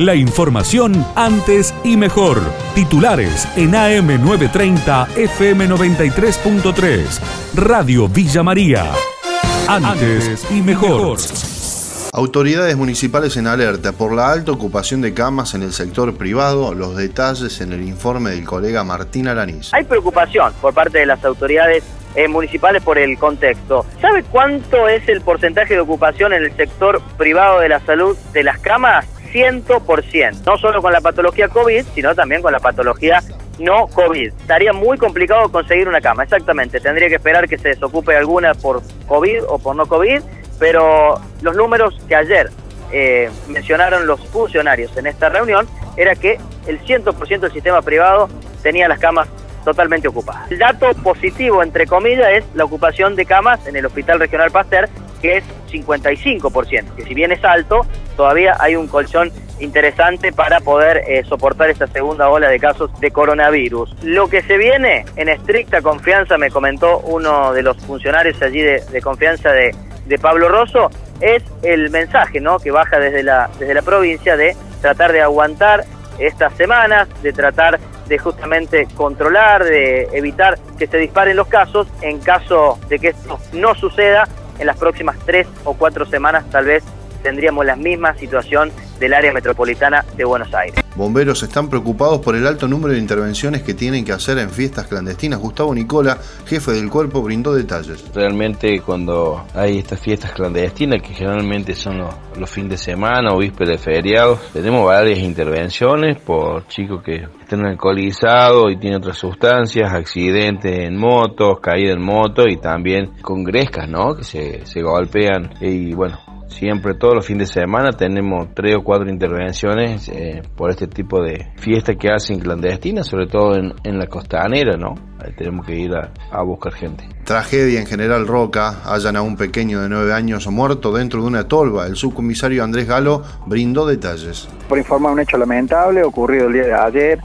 La información antes y mejor. Titulares en AM930 FM93.3. Radio Villa María. Antes y mejor. Autoridades municipales en alerta por la alta ocupación de camas en el sector privado, los detalles en el informe del colega Martín Alanís. Hay preocupación por parte de las autoridades eh, municipales por el contexto. ¿Sabe cuánto es el porcentaje de ocupación en el sector privado de la salud de las camas? 100%, no solo con la patología COVID, sino también con la patología no COVID. Estaría muy complicado conseguir una cama, exactamente. Tendría que esperar que se desocupe alguna por COVID o por no COVID, pero los números que ayer eh, mencionaron los funcionarios en esta reunión era que el 100% del sistema privado tenía las camas totalmente ocupadas. El dato positivo, entre comillas, es la ocupación de camas en el Hospital Regional Pasteur, que es 55%, que si bien es alto, todavía hay un colchón interesante para poder eh, soportar esta segunda ola de casos de coronavirus. Lo que se viene en estricta confianza, me comentó uno de los funcionarios allí de, confianza de, de, Pablo Rosso, es el mensaje ¿no? que baja desde la, desde la provincia de tratar de aguantar estas semanas, de tratar de justamente controlar, de evitar que se disparen los casos. En caso de que esto no suceda, en las próximas tres o cuatro semanas tal vez tendríamos la misma situación del área metropolitana de Buenos Aires. Bomberos están preocupados por el alto número de intervenciones que tienen que hacer en fiestas clandestinas. Gustavo Nicola, jefe del cuerpo, brindó detalles. Realmente cuando hay estas fiestas clandestinas, que generalmente son los, fines de semana o vísperas feriados, tenemos varias intervenciones por chicos que están alcoholizados y tienen otras sustancias, accidentes en motos, caída en moto y también con grescas, ¿no? Que se, se golpean y bueno, Siempre, todos los fines de semana, tenemos tres o cuatro intervenciones eh, por este tipo de fiestas que hacen clandestinas, sobre todo en, en la costanera, ¿no? Ahí tenemos que ir a, a, buscar gente. Tragedia en General Roca. Hallan a un pequeño de nueve años muerto dentro de una tolva. El subcomisario Andrés Galo brindó detalles. Por informar un hecho lamentable ocurrido el día de ayer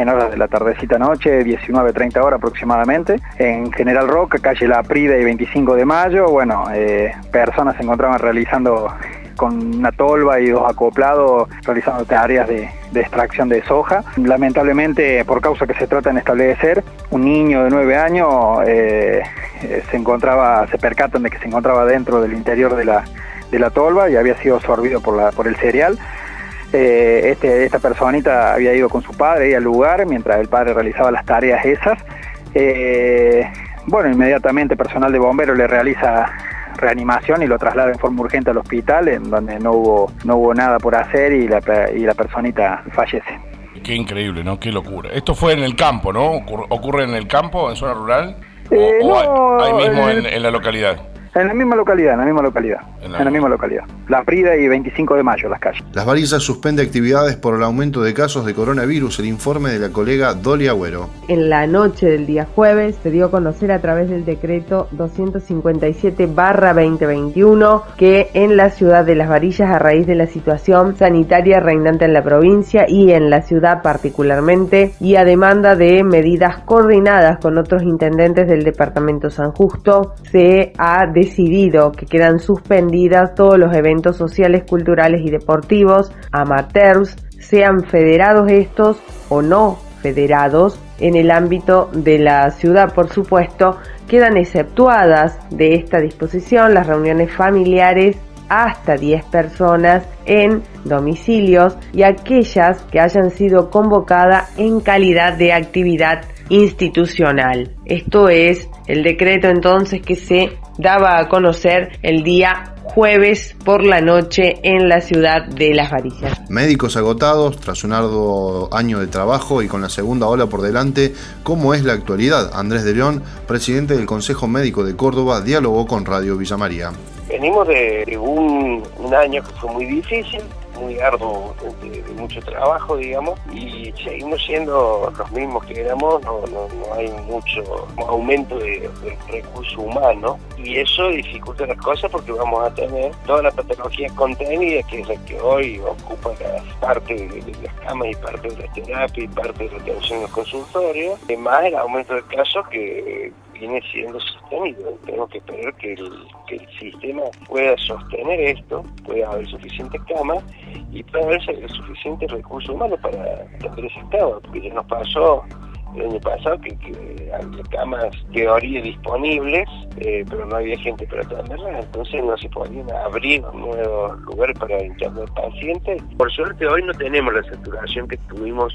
en horas de la tardecita noche, 19.30 horas aproximadamente, en General Roca, calle La Prida y 25 de mayo. Bueno, eh, personas se encontraban realizando con una tolva y dos acoplados realizando tareas de, extracción de soja. Lamentablemente, por causa que se trata de establecer, un niño de 9 años eh, eh, se encontraba, se percatan de que se encontraba dentro del interior de la, de la tolva y había sido absorbido por, la, por el cereal. Eh, este, esta personita había ido con su padre al lugar mientras el padre realizaba las tareas esas. Eh, bueno, inmediatamente personal de bomberos le realiza reanimación y lo traslada en forma urgente al hospital, en donde no hubo, no hubo nada por hacer y la, y la personita fallece. Qué increíble, ¿no? Qué locura. Esto fue en el campo, ¿no? ¿Ocurre en el campo, en zona rural? Eh, no, ahí mismo en la localidad? En la misma localidad, en la misma localidad. En la, misma localidad. La Prida y 25 de mayo, las calles. Las varillas suspende actividades por el aumento de casos de coronavirus. El informe de la colega Dolly Agüero. En la noche del día jueves se dio a conocer a través del decreto 257-2021 que en la ciudad de Las Varillas, a raíz de la situación sanitaria reinante en la provincia y en la ciudad particularmente, y a demanda de medidas coordinadas con otros intendentes del departamento San Justo, se ha decidido decidido que quedan suspendidas todos los eventos sociales, culturales y deportivos, amateurs, sean federados estos o no federados, en el ámbito de la ciudad, por supuesto, quedan exceptuadas de esta disposición las reuniones familiares hasta 10 personas en domicilios y aquellas que hayan sido convocadas en calidad de actividad institucional. Esto es el decreto entonces que se daba a conocer el día jueves por la noche en la ciudad de Las Varillas. Médicos agotados tras un arduo año de trabajo y con la segunda ola por delante, ¿cómo es la actualidad? Andrés de León, presidente del Consejo Médico de Córdoba, dialogó con Radio Villa María. Venimos de un, un año que fue muy difícil, muy arduo, de, mucho trabajo, digamos, y seguimos siendo los mismos que éramos, no, no, hay mucho aumento de, del recurso humano, y eso dificulta las cosas porque vamos a tener toda la patología contenida, que es la que hoy ocupa parte de, las camas y parte de la terapia y parte de la atención en los consultorios, más el aumento de casos que viene siendo sostenido. Tenemos que esperar que el, que sistema pueda sostener esto, pueda haber suficiente cama y pueda haber suficiente recurso humano para atender ese estado, porque ya nos pasó el año pasado que, había camas teoría disponibles, eh, pero no había gente para atenderlas, entonces no se podían abrir nuevos lugares para internar pacientes. Por suerte hoy no tenemos la saturación que tuvimos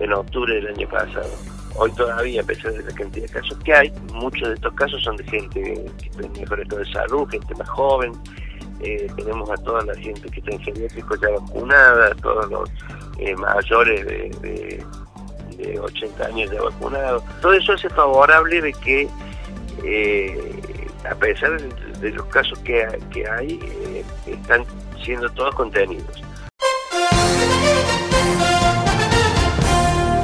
en octubre del año pasado. Hoy todavía, a pesar de la cantidad de casos que hay, muchos de estos casos son de gente que está en mejor estado de salud, gente más joven. Eh, tenemos a toda la gente que está en geriátrico ya vacunada, a todos los eh, mayores de, de, 80 años ya vacunados. Todo eso hace favorable de que, eh, a pesar de, los casos que, que hay, están siendo todos contenidos.